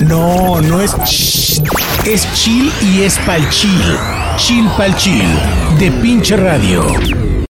No, no es ch, es chill y es pal chill. Chill pal chill de pinche radio.